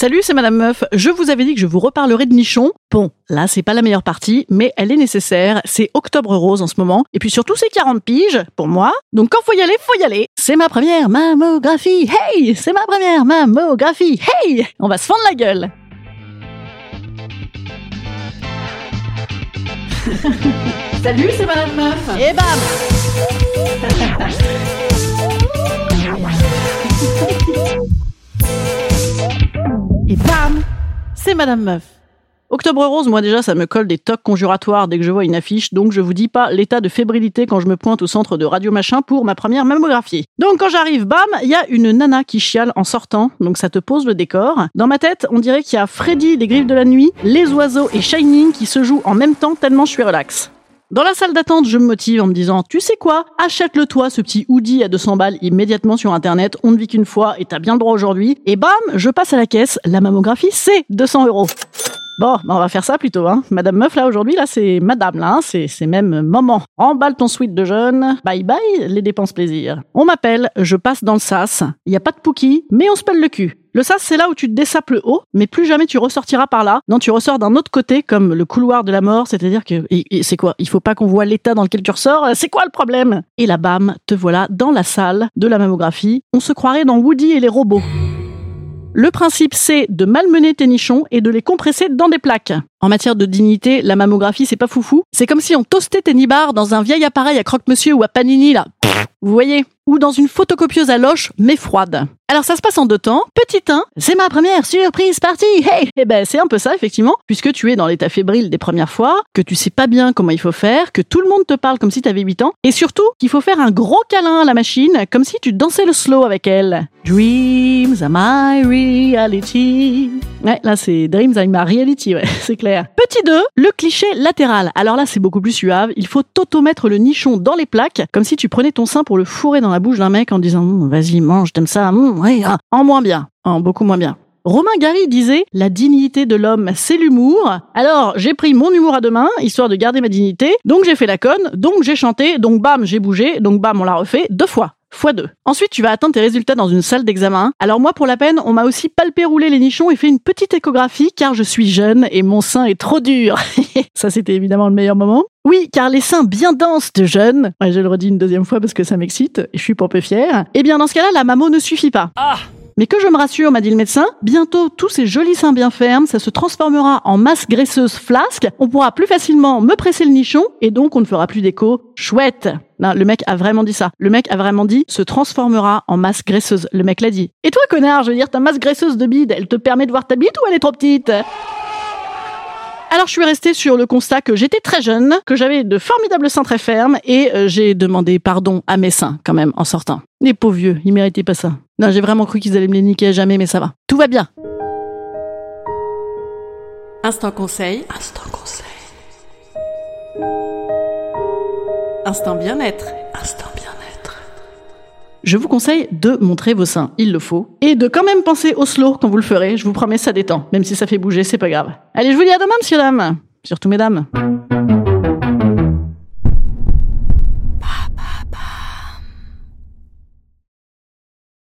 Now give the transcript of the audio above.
Salut, c'est Madame Meuf. Je vous avais dit que je vous reparlerai de nichons. Bon, là, c'est pas la meilleure partie, mais elle est nécessaire. C'est octobre rose en ce moment. Et puis surtout, c'est 40 piges, pour moi. Donc quand faut y aller, faut y aller. C'est ma première mammographie. Hey! C'est ma première mammographie. Hey! On va se fendre la gueule. Salut, c'est Madame Meuf. Et bam! Madame Meuf. Octobre Rose, moi déjà, ça me colle des tocs conjuratoires dès que je vois une affiche, donc je vous dis pas l'état de fébrilité quand je me pointe au centre de Radio Machin pour ma première mammographie. Donc quand j'arrive, bam, il y a une nana qui chiale en sortant, donc ça te pose le décor. Dans ma tête, on dirait qu'il y a Freddy des Griffes de la Nuit, Les Oiseaux et Shining qui se jouent en même temps tellement je suis relax. Dans la salle d'attente, je me motive en me disant, tu sais quoi, achète-le toi, ce petit hoodie à 200 balles immédiatement sur internet, on ne vit qu'une fois et t'as bien le droit aujourd'hui. Et bam, je passe à la caisse, la mammographie c'est 200 euros. Bon, bah, on va faire ça plutôt, hein. Madame Meuf, là, aujourd'hui, là, c'est madame, là, hein. c'est, même maman. Emballe ton suite de jeune. Bye bye, les dépenses plaisir. On m'appelle, je passe dans le sas. Il y a pas de pouki, mais on se pèle le cul. Le sas, c'est là où tu te dessapes le haut, mais plus jamais tu ressortiras par là. Non, tu ressors d'un autre côté, comme le couloir de la mort, c'est-à-dire que, c'est quoi? Il faut pas qu'on voit l'état dans lequel tu ressors? C'est quoi le problème? Et là, bam, te voilà dans la salle de la mammographie. On se croirait dans Woody et les robots. Le principe, c'est de malmener tes nichons et de les compresser dans des plaques. En matière de dignité, la mammographie, c'est pas foufou. C'est comme si on toastait tes nibards dans un vieil appareil à croque-monsieur ou à panini, là. Vous voyez? Ou dans une photocopieuse à loche, mais froide. Alors ça se passe en deux temps. Petit 1, c'est ma première surprise partie. Hey Eh ben c'est un peu ça effectivement, puisque tu es dans l'état fébrile des premières fois, que tu sais pas bien comment il faut faire, que tout le monde te parle comme si tu avais 8 ans, et surtout qu'il faut faire un gros câlin à la machine, comme si tu dansais le slow avec elle. Dreams are my reality. Ouais, là c'est Dreams are my reality, ouais, c'est clair. Petit 2, le cliché latéral. Alors là c'est beaucoup plus suave, il faut t'auto-mettre le nichon dans les plaques, comme si tu prenais ton sein pour le fourrer dans la bouche d'un mec en disant Hum, vas-y mange, t'aimes ça, Hum, ah. en moins bien, en beaucoup moins bien. Romain Gary disait La dignité de l'homme, c'est l'humour. Alors, j'ai pris mon humour à deux mains, histoire de garder ma dignité. Donc, j'ai fait la conne, donc j'ai chanté, donc bam, j'ai bougé, donc bam, on l'a refait deux fois. Fois deux. Ensuite, tu vas atteindre tes résultats dans une salle d'examen. Alors moi, pour la peine, on m'a aussi palpé rouler les nichons et fait une petite échographie car je suis jeune et mon sein est trop dur. ça, c'était évidemment le meilleur moment. Oui, car les seins bien denses de jeunes, ouais, je le redis une deuxième fois parce que ça m'excite et je suis peu fière, eh bien dans ce cas-là, la mammo ne suffit pas. Mais que je me rassure, m'a dit le médecin, bientôt tous ces jolis seins bien fermes, ça se transformera en masse graisseuse flasque, on pourra plus facilement me presser le nichon, et donc on ne fera plus d'écho. Chouette Non, le mec a vraiment dit ça. Le mec a vraiment dit se transformera en masse graisseuse. Le mec l'a dit. Et toi, connard, je veux dire, ta masse graisseuse de bide, elle te permet de voir ta bite ou elle est trop petite? Alors je suis restée sur le constat que j'étais très jeune, que j'avais de formidables seins très fermes et euh, j'ai demandé pardon à mes seins quand même en sortant. Les pauvres vieux, ils méritaient pas ça. Non, j'ai vraiment cru qu'ils allaient me les niquer à jamais, mais ça va. Tout va bien. Instant conseil. Instant conseil. Instant bien-être. Instant bien-être. Je vous conseille de montrer vos seins, il le faut, et de quand même penser au slow quand vous le ferez. Je vous promets, ça détend, même si ça fait bouger, c'est pas grave. Allez, je vous dis à demain, monsieur dames, surtout mesdames.